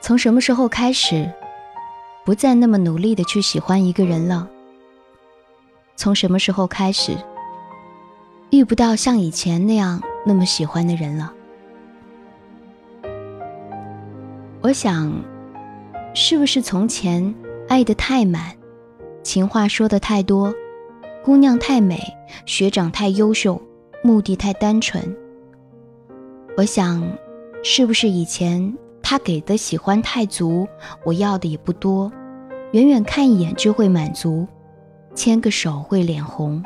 从什么时候开始，不再那么努力的去喜欢一个人了？从什么时候开始，遇不到像以前那样那么喜欢的人了？我想，是不是从前爱的太满，情话说的太多，姑娘太美，学长太优秀，目的太单纯？我想，是不是以前？他给的喜欢太足，我要的也不多，远远看一眼就会满足，牵个手会脸红。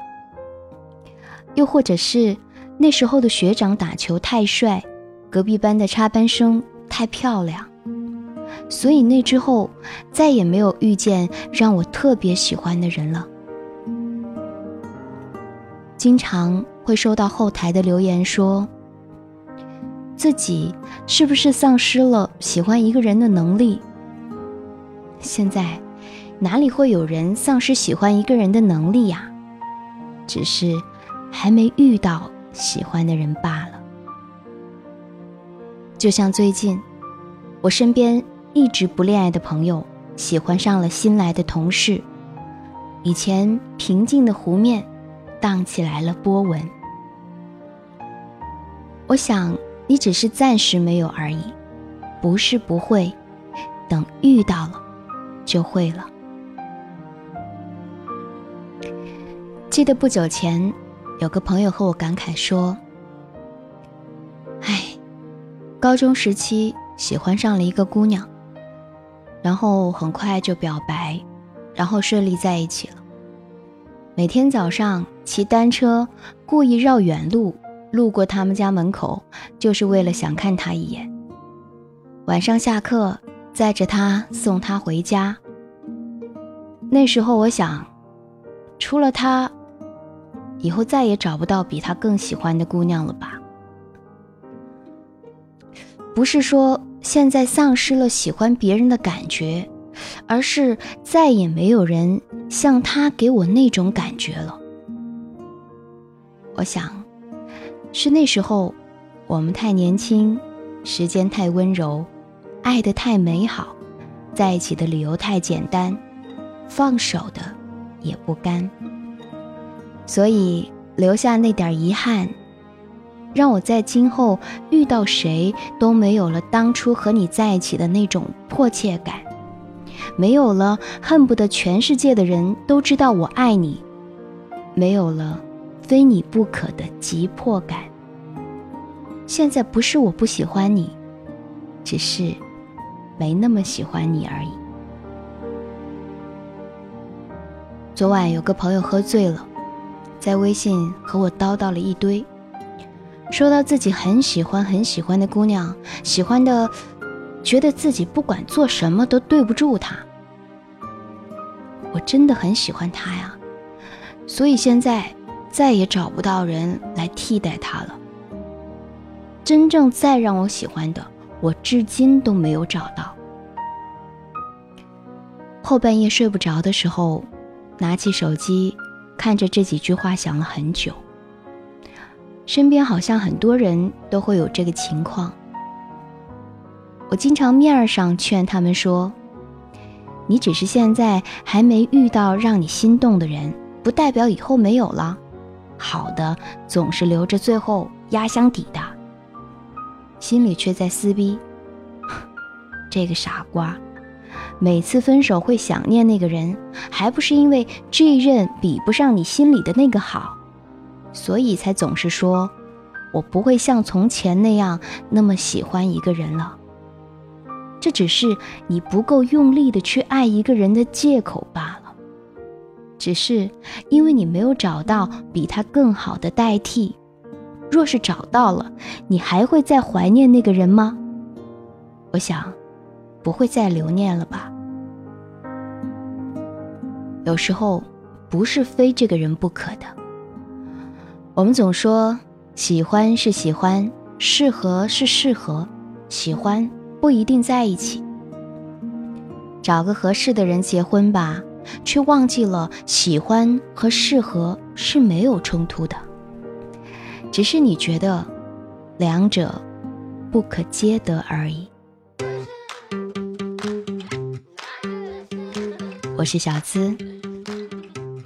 又或者是那时候的学长打球太帅，隔壁班的插班生太漂亮，所以那之后再也没有遇见让我特别喜欢的人了。经常会收到后台的留言说。自己是不是丧失了喜欢一个人的能力？现在哪里会有人丧失喜欢一个人的能力呀？只是还没遇到喜欢的人罢了。就像最近，我身边一直不恋爱的朋友喜欢上了新来的同事，以前平静的湖面荡起来了波纹。我想。你只是暂时没有而已，不是不会，等遇到了，就会了。记得不久前，有个朋友和我感慨说：“哎，高中时期喜欢上了一个姑娘，然后很快就表白，然后顺利在一起了。每天早上骑单车，故意绕远路。”路过他们家门口，就是为了想看他一眼。晚上下课，载着他送他回家。那时候我想，除了他，以后再也找不到比他更喜欢的姑娘了吧？不是说现在丧失了喜欢别人的感觉，而是再也没有人像他给我那种感觉了。我想。是那时候，我们太年轻，时间太温柔，爱的太美好，在一起的理由太简单，放手的也不甘，所以留下那点遗憾，让我在今后遇到谁都没有了当初和你在一起的那种迫切感，没有了恨不得全世界的人都知道我爱你，没有了。非你不可的急迫感。现在不是我不喜欢你，只是没那么喜欢你而已。昨晚有个朋友喝醉了，在微信和我叨叨了一堆，说到自己很喜欢很喜欢的姑娘，喜欢的，觉得自己不管做什么都对不住她。我真的很喜欢她呀，所以现在。再也找不到人来替代他了。真正再让我喜欢的，我至今都没有找到。后半夜睡不着的时候，拿起手机，看着这几句话想了很久。身边好像很多人都会有这个情况。我经常面上劝他们说：“你只是现在还没遇到让你心动的人，不代表以后没有了。”好的总是留着最后压箱底的，心里却在撕逼。这个傻瓜，每次分手会想念那个人，还不是因为这一任比不上你心里的那个好，所以才总是说，我不会像从前那样那么喜欢一个人了。这只是你不够用力的去爱一个人的借口罢了。只是因为你没有找到比他更好的代替，若是找到了，你还会再怀念那个人吗？我想，不会再留念了吧。有时候，不是非这个人不可的。我们总说，喜欢是喜欢，适合是适合，喜欢不一定在一起。找个合适的人结婚吧。却忘记了喜欢和适合是没有冲突的。只是你觉得两者不可兼得而已。我是小资，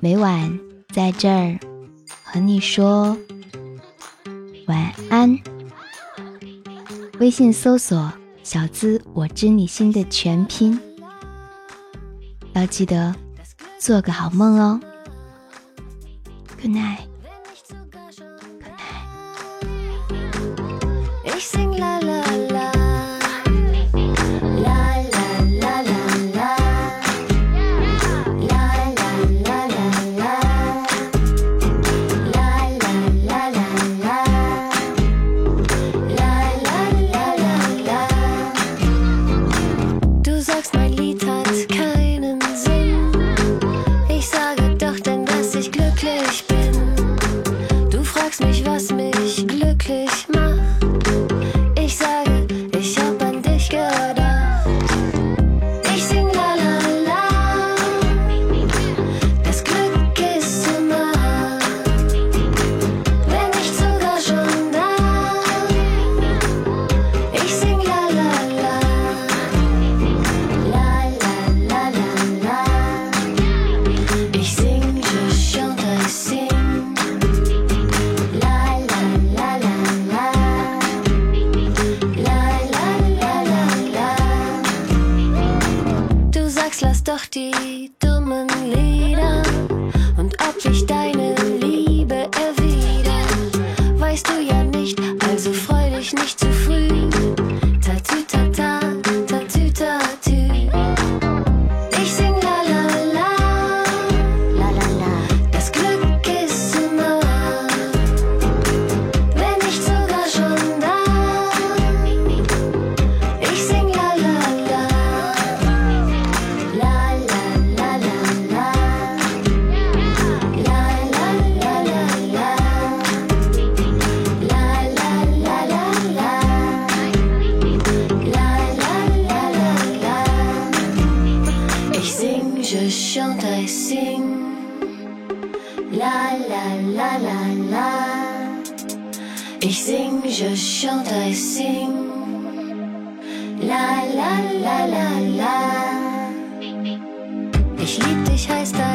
每晚在这儿和你说晚安。微信搜索“小资我知你心”的全拼，要记得做个好梦哦 good night good night listen lala Ich sing, je chante, I sing. La la la la la. Ich lieb dich heißt das.